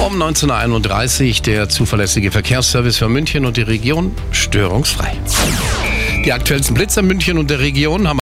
Um 19.31 Uhr der zuverlässige Verkehrsservice für München und die Region störungsfrei. Die aktuellsten Blitzer München und der Region haben